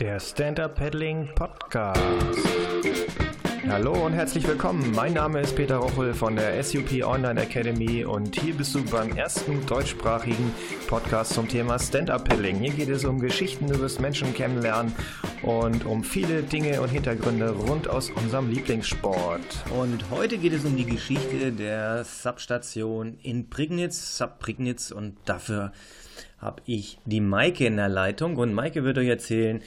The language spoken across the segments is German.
Der Stand-Up Paddling Podcast. Hallo und herzlich willkommen. Mein Name ist Peter Rochel von der SUP Online Academy und hier bist du beim ersten deutschsprachigen Podcast zum Thema Stand-Up Paddling. Hier geht es um Geschichten über das Menschen kennenlernen und um viele Dinge und Hintergründe rund aus unserem Lieblingssport. Und heute geht es um die Geschichte der Substation in Prignitz, Sub Prignitz und dafür habe ich die Maike in der Leitung und Maike wird euch erzählen,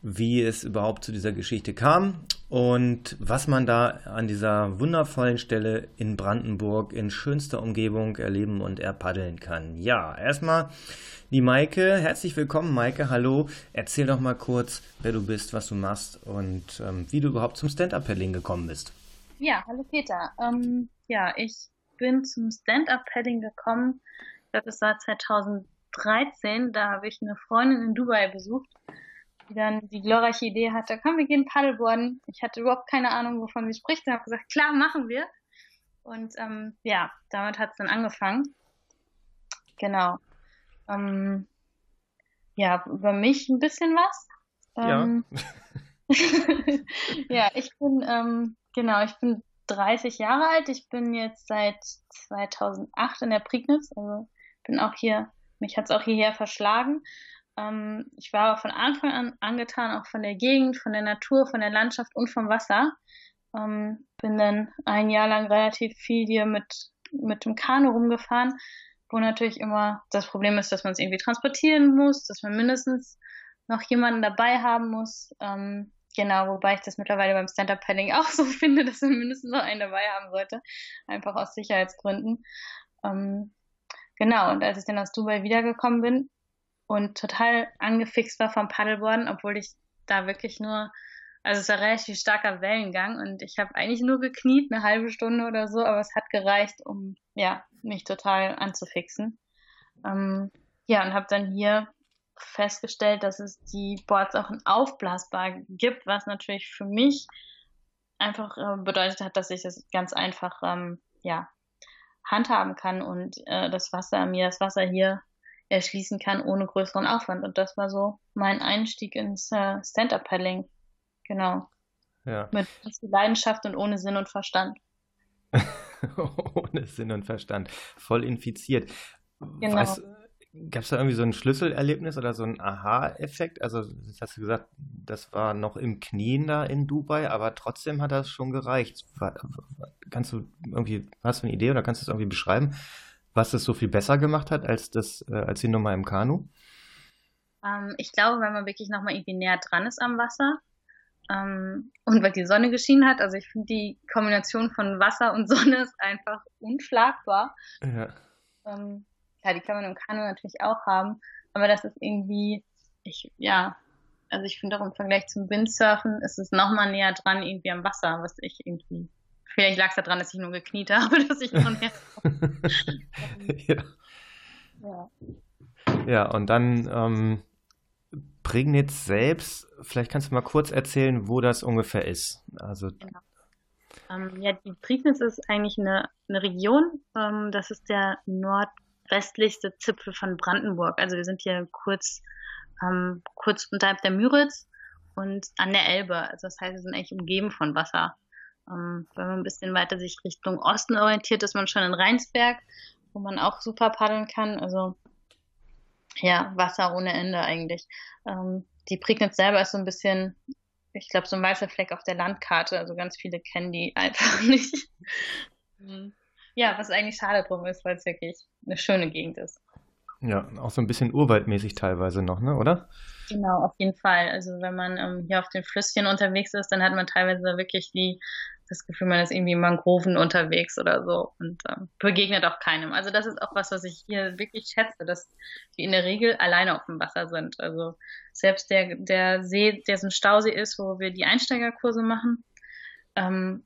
wie es überhaupt zu dieser Geschichte kam und was man da an dieser wundervollen Stelle in Brandenburg in schönster Umgebung erleben und erpaddeln kann. Ja, erstmal die Maike. Herzlich willkommen, Maike. Hallo. Erzähl doch mal kurz, wer du bist, was du machst und ähm, wie du überhaupt zum Stand-Up-Paddling gekommen bist. Ja, hallo Peter. Ähm, ja, ich bin zum Stand-Up-Paddling gekommen. Ich glaube, es war 2000 13, da habe ich eine Freundin in Dubai besucht, die dann die glorreiche Idee hatte, komm, wir gehen Paddleboarden. Ich hatte überhaupt keine Ahnung, wovon sie spricht und habe gesagt, klar, machen wir. Und ähm, ja, damit hat es dann angefangen. Genau. Ähm, ja, über mich ein bisschen was. Ähm, ja. ja, ich bin, ähm, genau, ich bin 30 Jahre alt. Ich bin jetzt seit 2008 in der Prignitz, also bin auch hier mich hat es auch hierher verschlagen. Ähm, ich war von Anfang an angetan, auch von der Gegend, von der Natur, von der Landschaft und vom Wasser. Ähm, bin dann ein Jahr lang relativ viel hier mit, mit dem Kanu rumgefahren, wo natürlich immer das Problem ist, dass man es irgendwie transportieren muss, dass man mindestens noch jemanden dabei haben muss. Ähm, genau, wobei ich das mittlerweile beim Stand-Up-Paddling auch so finde, dass man mindestens noch einen dabei haben sollte, einfach aus Sicherheitsgründen. Ähm, Genau, und als ich dann aus Dubai wiedergekommen bin und total angefixt war vom Paddleboarden, obwohl ich da wirklich nur, also es war relativ starker Wellengang und ich habe eigentlich nur gekniet, eine halbe Stunde oder so, aber es hat gereicht, um ja, mich total anzufixen. Ähm, ja, und habe dann hier festgestellt, dass es die Boards auch in aufblasbar gibt, was natürlich für mich einfach äh, bedeutet hat, dass ich das ganz einfach ähm, ja, handhaben kann und äh, das Wasser, mir das Wasser hier erschließen kann ohne größeren Aufwand. Und das war so mein Einstieg ins äh, Stand-Up-Paddling. Genau. Ja. Mit Leidenschaft und ohne Sinn und Verstand. ohne Sinn und Verstand. Voll infiziert. Genau. Was, Gab es da irgendwie so ein Schlüsselerlebnis oder so ein Aha-Effekt? Also, das hast du gesagt, das war noch im Knien da in Dubai, aber trotzdem hat das schon gereicht. Kannst du irgendwie, hast du eine Idee oder kannst du es irgendwie beschreiben, was das so viel besser gemacht hat als das, äh, als die Nummer im Kanu? Ähm, ich glaube, wenn man wirklich nochmal irgendwie näher dran ist am Wasser ähm, und weil die Sonne geschienen hat, also ich finde die Kombination von Wasser und Sonne ist einfach unschlagbar. Ja. Ähm, klar, die kann man im Kanu natürlich auch haben, aber das ist irgendwie, ich, ja, also ich finde auch im Vergleich zum Windsurfen ist es nochmal näher dran irgendwie am Wasser, was ich irgendwie, vielleicht lag es daran, dass ich nur gekniet habe, dass ich noch näher ja. ja. Ja, und dann ähm, Prignitz selbst, vielleicht kannst du mal kurz erzählen, wo das ungefähr ist. Also genau. Ähm, ja, die Prignitz ist eigentlich eine, eine Region. Ähm, das ist der Nord westlichste Zipfel von Brandenburg. Also wir sind hier kurz, ähm, kurz unterhalb der Müritz und an der Elbe. Also das heißt, wir sind eigentlich umgeben von Wasser. Ähm, wenn man ein bisschen weiter sich Richtung Osten orientiert, ist man schon in Rheinsberg, wo man auch super paddeln kann. Also ja, Wasser ohne Ende eigentlich. Ähm, die Prignitz selber ist so ein bisschen, ich glaube, so ein weißer Fleck auf der Landkarte. Also ganz viele kennen die einfach nicht. Mhm. Ja, was eigentlich schade drum ist, weil es wirklich eine schöne Gegend ist. Ja, auch so ein bisschen urwaldmäßig teilweise noch, ne, oder? Genau, auf jeden Fall. Also wenn man ähm, hier auf den Flüsschen unterwegs ist, dann hat man teilweise wirklich die, das Gefühl, man ist irgendwie in Mangroven unterwegs oder so und ähm, begegnet auch keinem. Also das ist auch was, was ich hier wirklich schätze, dass wir in der Regel alleine auf dem Wasser sind. Also selbst der, der See, der so ein Stausee ist, wo wir die Einsteigerkurse machen, ähm,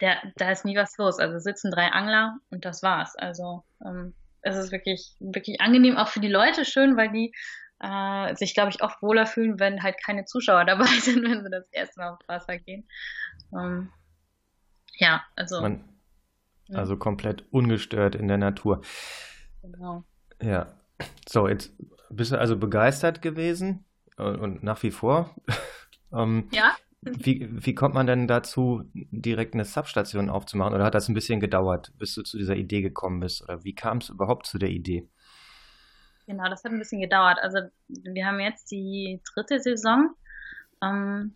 der, da ist nie was los. Also sitzen drei Angler und das war's. Also ähm, es ist wirklich, wirklich angenehm, auch für die Leute schön, weil die äh, sich, glaube ich, oft wohler fühlen, wenn halt keine Zuschauer dabei sind, wenn sie das erste Mal aufs Wasser gehen. Ähm, ja, also. Man, also komplett ungestört in der Natur. Genau. Ja. So, jetzt bist du also begeistert gewesen. und nach wie vor. ähm, ja. Wie, wie kommt man denn dazu, direkt eine Substation aufzumachen? Oder hat das ein bisschen gedauert, bis du zu dieser Idee gekommen bist? Oder wie kam es überhaupt zu der Idee? Genau, das hat ein bisschen gedauert. Also wir haben jetzt die dritte Saison ähm,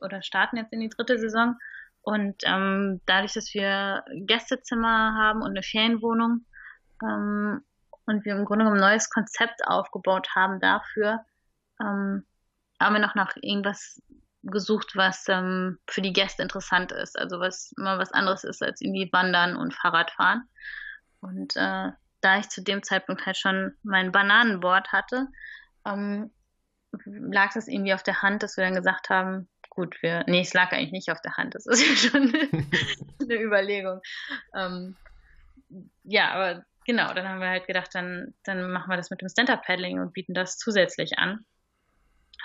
oder starten jetzt in die dritte Saison. Und ähm, dadurch, dass wir Gästezimmer haben und eine Ferienwohnung ähm, und wir im Grunde genommen ein neues Konzept aufgebaut haben dafür, ähm, haben wir noch nach irgendwas gesucht, was ähm, für die Gäste interessant ist. Also was mal was anderes ist als irgendwie Wandern und Fahrradfahren. Und äh, da ich zu dem Zeitpunkt halt schon mein Bananenboard hatte, ähm, lag das irgendwie auf der Hand, dass wir dann gesagt haben, gut, wir, nee, es lag eigentlich nicht auf der Hand, das ist ja schon eine, Überlegung. Ähm, ja, aber genau, dann haben wir halt gedacht, dann, dann machen wir das mit dem Stand-Up-Paddling und bieten das zusätzlich an.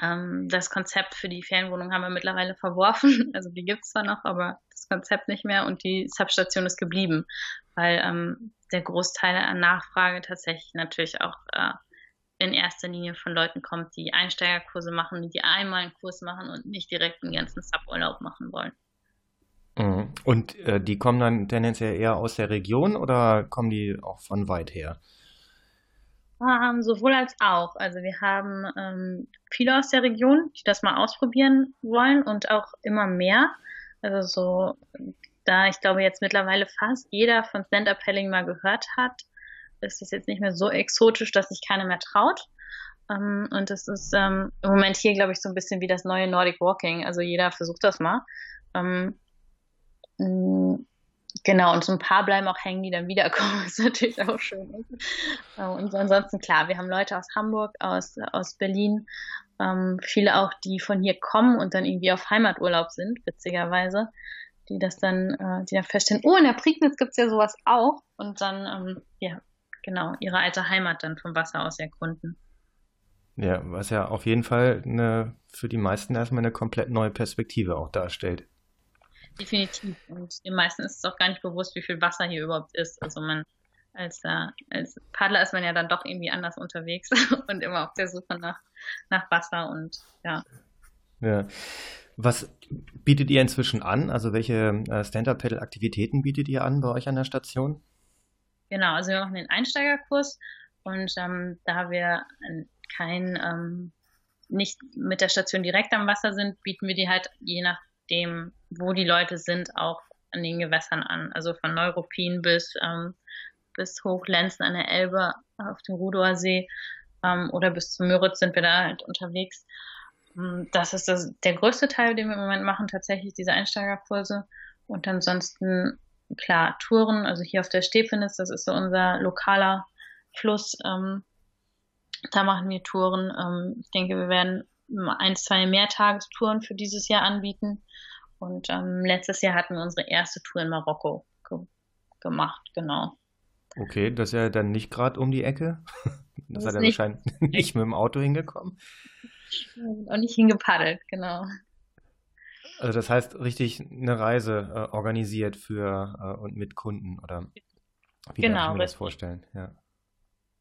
Ähm, das Konzept für die Ferienwohnung haben wir mittlerweile verworfen. Also die gibt es zwar noch, aber das Konzept nicht mehr und die Substation ist geblieben, weil ähm, der Großteil an Nachfrage tatsächlich natürlich auch äh, in erster Linie von Leuten kommt, die Einsteigerkurse machen, die einmal einen Kurs machen und nicht direkt einen ganzen Suburlaub machen wollen. Mhm. Und äh, die kommen dann tendenziell eher aus der Region oder kommen die auch von weit her? Ähm, sowohl als auch. Also wir haben ähm, viele aus der Region, die das mal ausprobieren wollen und auch immer mehr. Also so, da ich glaube jetzt mittlerweile fast jeder von Stand-Up-Paddling mal gehört hat, ist es jetzt nicht mehr so exotisch, dass sich keiner mehr traut. Ähm, und das ist ähm, im Moment hier, glaube ich, so ein bisschen wie das neue Nordic Walking. Also jeder versucht das mal. Ähm, Genau, und so ein paar bleiben auch hängen, die dann wiederkommen, ist natürlich auch schön. Und ansonsten, klar, wir haben Leute aus Hamburg, aus, aus Berlin, ähm, viele auch, die von hier kommen und dann irgendwie auf Heimaturlaub sind, witzigerweise, die das dann, äh, die dann feststellen, oh, in der Prignitz gibt's ja sowas auch und dann, ähm, ja, genau, ihre alte Heimat dann vom Wasser aus erkunden. Ja, was ja auf jeden Fall eine, für die meisten erstmal eine komplett neue Perspektive auch darstellt. Definitiv. Und den meisten ist es auch gar nicht bewusst, wie viel Wasser hier überhaupt ist. Also man als, äh, als Paddler ist man ja dann doch irgendwie anders unterwegs und immer auf der Suche nach, nach Wasser und ja. Ja. Was bietet ihr inzwischen an? Also welche äh, Stand-Up-Paddle-Aktivitäten bietet ihr an bei euch an der Station? Genau, also wir machen den Einsteigerkurs und ähm, da wir kein ähm, nicht mit der Station direkt am Wasser sind, bieten wir die halt je nachdem, wo die Leute sind, auch an den Gewässern an. Also von Neuruppin bis, ähm, bis Hochlenzen an der Elbe auf dem Rudower See ähm, oder bis zu Müritz sind wir da halt unterwegs. Ähm, das ist das, der größte Teil, den wir im Moment machen, tatsächlich diese Einsteigerkurse. Und ansonsten, klar, Touren, also hier auf der Stepenitz, das ist so unser lokaler Fluss. Ähm, da machen wir Touren. Ähm, ich denke, wir werden ein, zwei Mehrtagestouren für dieses Jahr anbieten. Und ähm, letztes Jahr hatten wir unsere erste Tour in Marokko ge gemacht, genau. Okay, das ist ja dann nicht gerade um die Ecke. Das, das hat er wahrscheinlich nicht mit dem Auto hingekommen. Und nicht hingepaddelt, genau. Also das heißt richtig eine Reise äh, organisiert für äh, und mit Kunden oder wie genau, darf ich mir das vorstellen? Ja.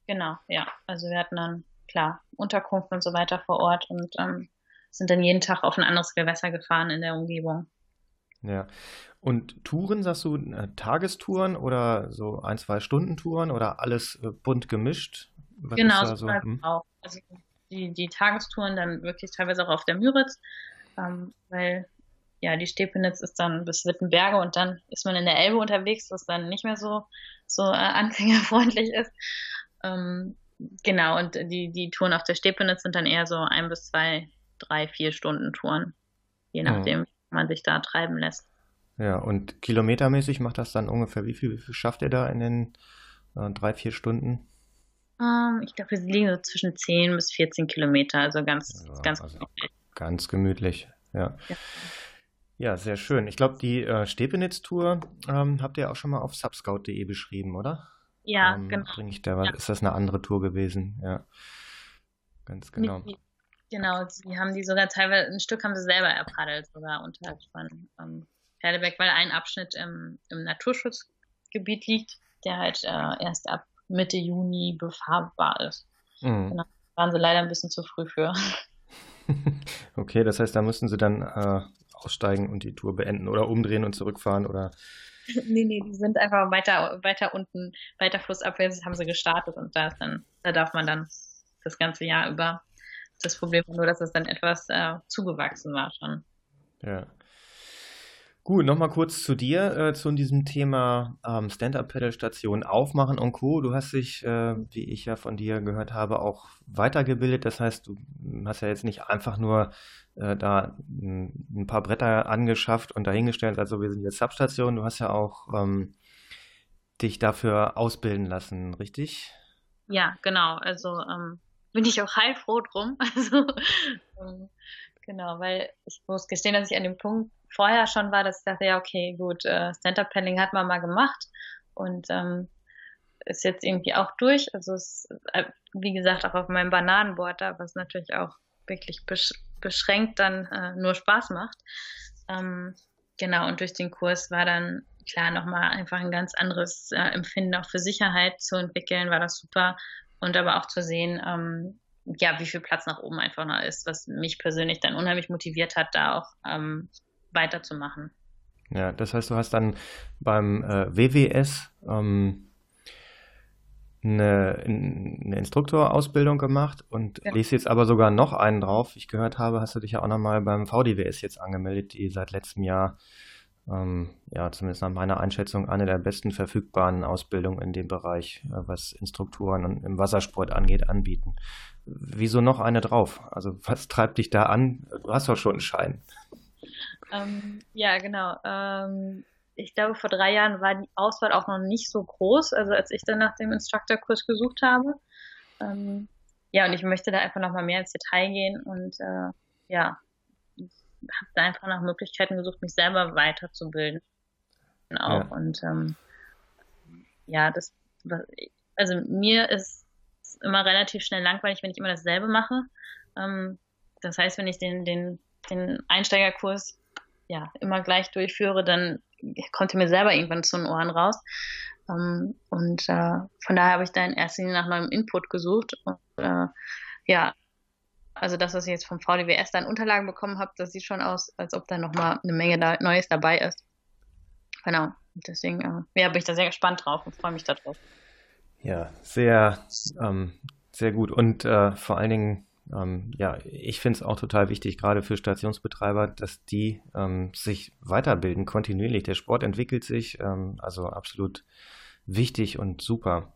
Genau, ja. Also wir hatten dann klar Unterkunft und so weiter vor Ort und ähm, sind dann jeden Tag auf ein anderes Gewässer gefahren in der Umgebung. Ja. Und Touren, sagst du, äh, Tagestouren oder so ein, zwei Stunden Touren oder alles äh, bunt gemischt? Was genau, so? Hm? auch. Also die, die Tagestouren dann wirklich teilweise auch auf der Müritz, ähm, weil ja, die Stepenitz ist dann bis Wittenberge und dann ist man in der Elbe unterwegs, was dann nicht mehr so, so äh, anfängerfreundlich ist. Ähm, genau, und die, die Touren auf der Stepenitz sind dann eher so ein bis zwei drei, vier Stunden Touren, je nachdem, mhm. wie man sich da treiben lässt. Ja, und kilometermäßig macht das dann ungefähr wie viel? Wie viel schafft ihr da in den äh, drei, vier Stunden? Ähm, ich glaube, wir liegen so zwischen 10 bis 14 Kilometer, also ganz, ja, ganz also gemütlich. Ganz gemütlich, ja. ja. Ja, sehr schön. Ich glaube, die äh, Stepenitz-Tour ähm, habt ihr auch schon mal auf subscout.de beschrieben, oder? Ja, ähm, genau. Ich da, ja. Ist das eine andere Tour gewesen? Ja, ganz genau. Mit, Genau, die haben die sogar teilweise, ein Stück haben sie selber erpaddelt, sogar unterhalb von ähm, Perleberg, weil ein Abschnitt im, im Naturschutzgebiet liegt, der halt äh, erst ab Mitte Juni befahrbar ist. Mhm. Genau, waren sie leider ein bisschen zu früh für. okay, das heißt, da müssten sie dann äh, aussteigen und die Tour beenden oder umdrehen und zurückfahren oder. nee, nee, die sind einfach weiter, weiter unten, weiter flussabwärts haben sie gestartet und da ist dann, da darf man dann das ganze Jahr über. Das Problem war nur, dass es dann etwas äh, zugewachsen war schon. Ja. Gut, nochmal kurz zu dir, äh, zu diesem Thema ähm, Stand-Up-Pedal-Station aufmachen und Co. Du hast dich, äh, wie ich ja von dir gehört habe, auch weitergebildet. Das heißt, du hast ja jetzt nicht einfach nur äh, da ein paar Bretter angeschafft und dahingestellt, also wir sind jetzt Substation. Du hast ja auch ähm, dich dafür ausbilden lassen, richtig? Ja, genau. Also ähm, bin ich auch heilfroh drum. Also ähm, genau, weil ich muss gestehen, dass ich an dem Punkt vorher schon war, dass ich dachte, ja, okay, gut, äh, Stand-Up-Paddling hat man mal gemacht und ähm, ist jetzt irgendwie auch durch. Also es, äh, wie gesagt, auch auf meinem Bananenboard da, was natürlich auch wirklich besch beschränkt dann äh, nur Spaß macht. Ähm, genau, und durch den Kurs war dann klar nochmal einfach ein ganz anderes äh, Empfinden auch für Sicherheit zu entwickeln, war das super. Und aber auch zu sehen, ähm, ja, wie viel Platz nach oben einfach noch ist, was mich persönlich dann unheimlich motiviert hat, da auch ähm, weiterzumachen. Ja, das heißt, du hast dann beim äh, WWS ähm, eine, eine Instruktorausbildung gemacht und ja. liest jetzt aber sogar noch einen drauf. Ich gehört habe, hast du dich ja auch nochmal beim VDWS jetzt angemeldet, die seit letztem Jahr, ähm, ja, zumindest nach meiner Einschätzung, eine der besten verfügbaren Ausbildungen in dem Bereich, äh, was Instruktoren und im Wassersport angeht, anbieten. Wieso noch eine drauf? Also was treibt dich da an? Du hast doch schon einen Schein. Ähm, ja, genau. Ähm, ich glaube, vor drei Jahren war die Auswahl auch noch nicht so groß, also als ich dann nach dem Instructor-Kurs gesucht habe. Ähm, ja, und ich möchte da einfach nochmal mehr ins Detail gehen und äh, ja, habe da einfach nach Möglichkeiten gesucht, mich selber weiterzubilden. Auch. Ja. Und ähm, ja, das, also mir ist immer relativ schnell langweilig, wenn ich immer dasselbe mache. Ähm, das heißt, wenn ich den, den, den Einsteigerkurs ja, immer gleich durchführe, dann kommt er mir selber irgendwann zu den Ohren raus. Ähm, und äh, von daher habe ich da in erster Linie nach neuem Input gesucht. Und, äh, ja, also das, was ich jetzt vom VDWS dann Unterlagen bekommen habe, das sieht schon aus, als ob da nochmal eine Menge da Neues dabei ist. Genau. Deswegen äh, ja, bin ich da sehr gespannt drauf und freue mich darauf. Ja, sehr, ähm, sehr gut. Und äh, vor allen Dingen ähm, ja, ich finde es auch total wichtig, gerade für Stationsbetreiber, dass die ähm, sich weiterbilden, kontinuierlich. Der Sport entwickelt sich, ähm, also absolut wichtig und super.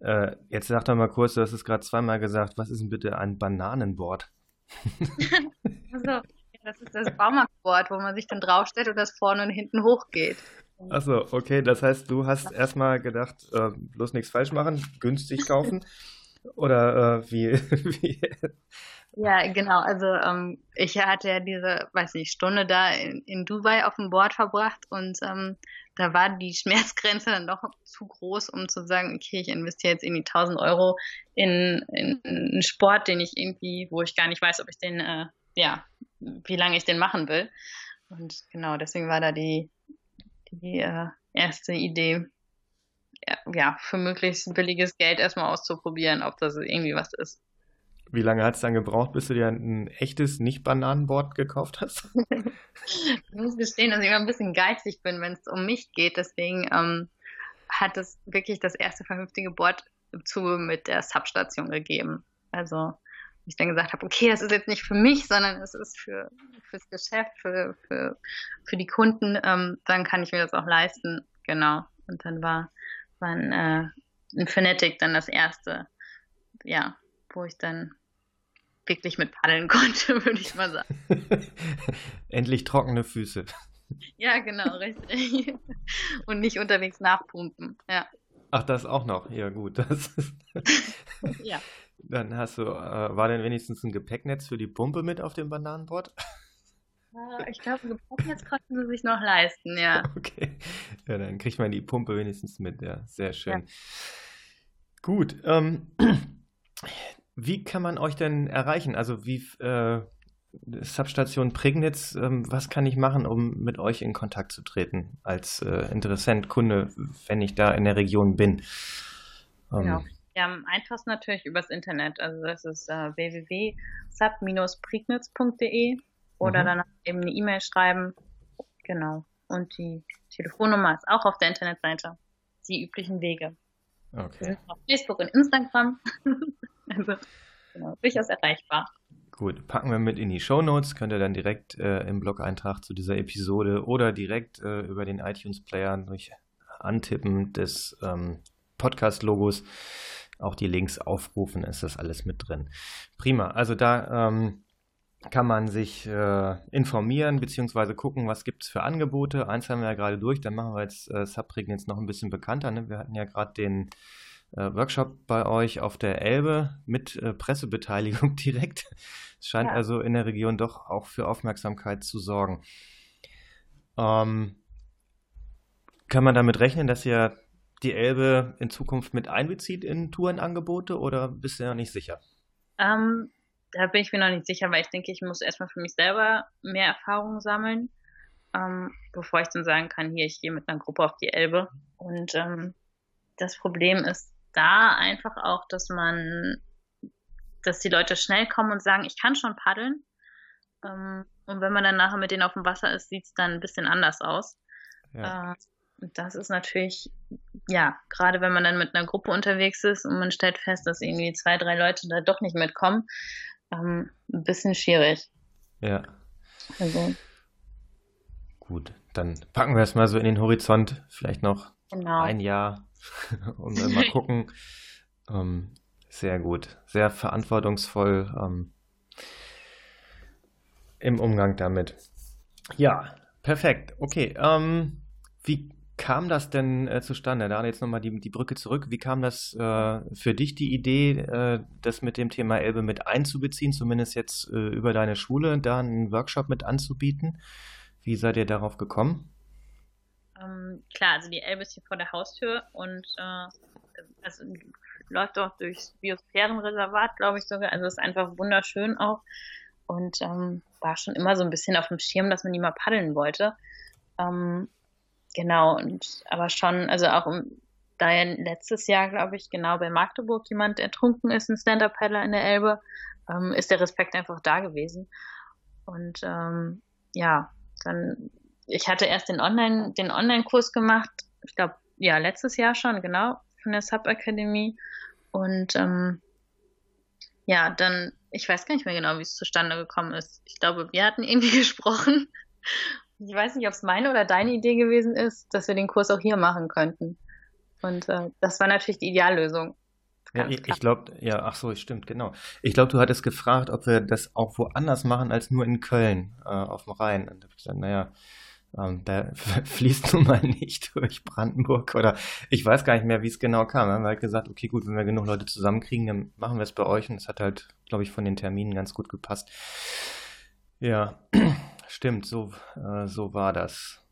Äh, jetzt sag doch mal kurz, du hast es gerade zweimal gesagt, was ist denn bitte ein Bananenboard? also, das ist das Baumarktboard, wo man sich dann draufstellt und das vorne und hinten hochgeht. Achso, okay, das heißt, du hast erstmal gedacht, äh, bloß nichts falsch machen, günstig kaufen. Oder äh, wie, wie? Ja, genau. Also ähm, ich hatte ja diese, weiß nicht, Stunde da in, in Dubai auf dem Board verbracht und ähm, da war die Schmerzgrenze dann doch zu groß, um zu sagen, okay, ich investiere jetzt irgendwie 1000 Euro in, in, in einen Sport, den ich irgendwie, wo ich gar nicht weiß, ob ich den, äh, ja, wie lange ich den machen will. Und genau, deswegen war da die, die äh, erste Idee, ja, für möglichst billiges Geld erstmal auszuprobieren, ob das irgendwie was ist. Wie lange hat es dann gebraucht, bis du dir ein echtes Nicht-Bananenboard gekauft hast? ich muss gestehen, dass ich immer ein bisschen geizig bin, wenn es um mich geht. Deswegen ähm, hat es wirklich das erste vernünftige Board zu mit der Substation gegeben. Also ich dann gesagt habe, okay, das ist jetzt nicht für mich, sondern es ist für fürs Geschäft, für, für, für die Kunden, ähm, dann kann ich mir das auch leisten. Genau. Und dann war waren äh, in Fnatic dann das erste, ja, wo ich dann wirklich mit paddeln konnte, würde ich mal sagen. Endlich trockene Füße. Ja, genau, richtig. Und nicht unterwegs nachpumpen, ja. Ach, das auch noch. Ja, gut. Das ja. Dann hast du, äh, war denn wenigstens ein Gepäcknetz für die Pumpe mit auf dem Bananenboard? Äh, ich glaube, Gepäcknetz konnten sie sich noch leisten, ja. Okay. Ja, dann kriegt man die Pumpe wenigstens mit, ja. Sehr schön. Ja. Gut. Ähm, wie kann man euch denn erreichen? Also wie äh, Substation Prignitz, ähm, was kann ich machen, um mit euch in Kontakt zu treten als äh, Interessent, Kunde, wenn ich da in der Region bin? Ähm, genau. Ja, am einfachsten natürlich übers Internet. Also das ist äh, www.sub-prignitz.de oder mhm. dann eben eine E-Mail schreiben. Genau. Und die Telefonnummer ist auch auf der Internetseite. Die üblichen Wege. Okay. Auf Facebook und Instagram. also genau, durchaus erreichbar. Gut, packen wir mit in die Show Notes. Könnt ihr dann direkt äh, im Blog-Eintrag zu dieser Episode oder direkt äh, über den iTunes-Player durch Antippen des ähm, Podcast-Logos auch die Links aufrufen. Ist das alles mit drin. Prima. Also da ähm, kann man sich äh, informieren bzw. gucken, was gibt es für Angebote. Eins haben wir ja gerade durch, dann machen wir jetzt äh, Subring jetzt noch ein bisschen bekannter. Ne? Wir hatten ja gerade den äh, Workshop bei euch auf der Elbe mit äh, Pressebeteiligung direkt. Es scheint ja. also in der Region doch auch für Aufmerksamkeit zu sorgen. Ähm, kann man damit rechnen, dass ihr die Elbe in Zukunft mit einbezieht in Tourenangebote oder bist du ja nicht sicher? Ähm, da bin ich mir noch nicht sicher, weil ich denke, ich muss erstmal für mich selber mehr Erfahrung sammeln, ähm, bevor ich dann sagen kann, hier, ich gehe mit einer Gruppe auf die Elbe. Und ähm, das Problem ist da einfach auch, dass man, dass die Leute schnell kommen und sagen, ich kann schon paddeln. Ähm, und wenn man dann nachher mit denen auf dem Wasser ist, sieht es dann ein bisschen anders aus. Ja. Äh, das ist natürlich, ja, gerade wenn man dann mit einer Gruppe unterwegs ist und man stellt fest, dass irgendwie zwei, drei Leute da doch nicht mitkommen, ähm, ein bisschen schwierig. Ja. Also. Gut, dann packen wir es mal so in den Horizont, vielleicht noch genau. ein Jahr und dann mal gucken. ähm, sehr gut, sehr verantwortungsvoll ähm, im Umgang damit. Ja, perfekt. Okay, ähm, wie kam das denn äh, zustande? Da jetzt nochmal die, die Brücke zurück. Wie kam das äh, für dich die Idee, äh, das mit dem Thema Elbe mit einzubeziehen, zumindest jetzt äh, über deine Schule, da einen Workshop mit anzubieten? Wie seid ihr darauf gekommen? Ähm, klar, also die Elbe ist hier vor der Haustür und also läuft auch durchs Biosphärenreservat, glaube ich sogar. Also ist einfach wunderschön auch und ähm, war schon immer so ein bisschen auf dem Schirm, dass man die mal paddeln wollte. Ähm, Genau, und aber schon, also auch um, da ja letztes Jahr, glaube ich, genau bei Magdeburg jemand ertrunken ist, ein Stand-Up-Paddler in der Elbe, ähm, ist der Respekt einfach da gewesen. Und ähm, ja, dann, ich hatte erst den Online, den Online-Kurs gemacht, ich glaube, ja, letztes Jahr schon, genau, von der Sub-Akademie. Und ähm, ja, dann, ich weiß gar nicht mehr genau, wie es zustande gekommen ist. Ich glaube, wir hatten irgendwie gesprochen ich weiß nicht, ob es meine oder deine Idee gewesen ist, dass wir den Kurs auch hier machen könnten. Und äh, das war natürlich die Ideallösung. Ja, ich, ich glaube, ja, ach so, stimmt, genau. Ich glaube, du hattest gefragt, ob wir das auch woanders machen als nur in Köln äh, auf dem Rhein. Und da habe ich gesagt, naja, ähm, da fließt nun mal nicht durch Brandenburg oder ich weiß gar nicht mehr, wie es genau kam. Wir haben halt gesagt, okay, gut, wenn wir genug Leute zusammenkriegen, dann machen wir es bei euch und es hat halt, glaube ich, von den Terminen ganz gut gepasst. Ja, stimmt, so, äh, so war das.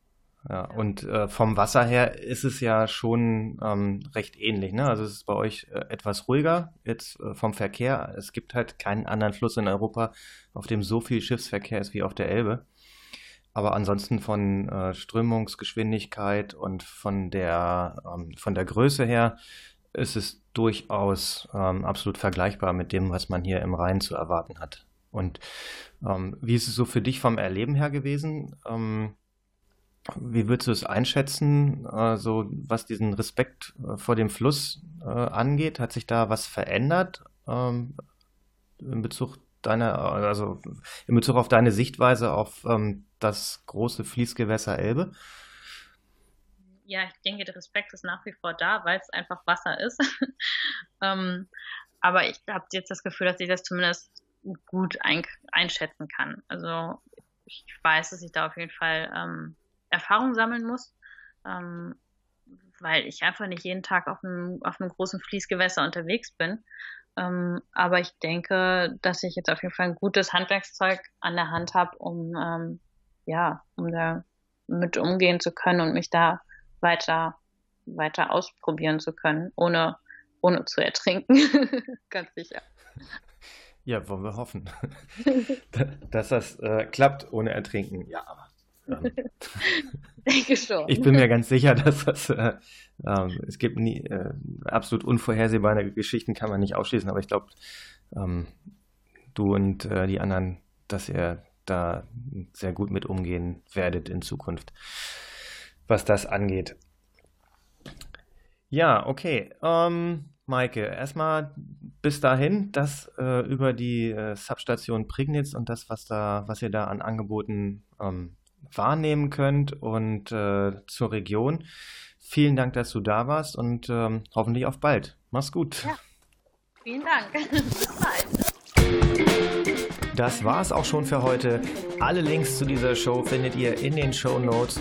Ja, und äh, vom Wasser her ist es ja schon ähm, recht ähnlich. Ne? Also es ist bei euch äh, etwas ruhiger jetzt äh, vom Verkehr. Es gibt halt keinen anderen Fluss in Europa, auf dem so viel Schiffsverkehr ist wie auf der Elbe. Aber ansonsten von äh, Strömungsgeschwindigkeit und von der, ähm, von der Größe her ist es durchaus ähm, absolut vergleichbar mit dem, was man hier im Rhein zu erwarten hat. Und ähm, wie ist es so für dich vom Erleben her gewesen? Ähm, wie würdest du es einschätzen, äh, was diesen Respekt äh, vor dem Fluss äh, angeht? Hat sich da was verändert ähm, in Bezug deiner, also in Bezug auf deine Sichtweise auf ähm, das große Fließgewässer Elbe? Ja, ich denke, der Respekt ist nach wie vor da, weil es einfach Wasser ist. ähm, aber ich habe jetzt das Gefühl, dass ich das zumindest gut ein, einschätzen kann. Also ich weiß, dass ich da auf jeden Fall ähm, Erfahrung sammeln muss, ähm, weil ich einfach nicht jeden Tag auf einem, auf einem großen Fließgewässer unterwegs bin. Ähm, aber ich denke, dass ich jetzt auf jeden Fall ein gutes Handwerkszeug an der Hand habe, um ähm, ja, um da mit umgehen zu können und mich da weiter weiter ausprobieren zu können, ohne ohne zu ertrinken. Ganz sicher. Ja, wollen wir hoffen, dass das äh, klappt ohne Ertrinken. Ja, aber ähm, denke schon. Ich bin mir ganz sicher, dass das, äh, äh, es gibt nie, äh, absolut unvorhersehbare Geschichten, kann man nicht ausschließen, aber ich glaube, ähm, du und äh, die anderen, dass ihr da sehr gut mit umgehen werdet in Zukunft, was das angeht. Ja, okay. Ähm, Maike, erstmal bis dahin, das äh, über die äh, Substation Prignitz und das, was da, was ihr da an Angeboten ähm, wahrnehmen könnt und äh, zur Region. Vielen Dank, dass du da warst und ähm, hoffentlich auf bald. Mach's gut. Ja. Vielen Dank. bis bald. Das war's auch schon für heute. Alle Links zu dieser Show findet ihr in den Show Notes.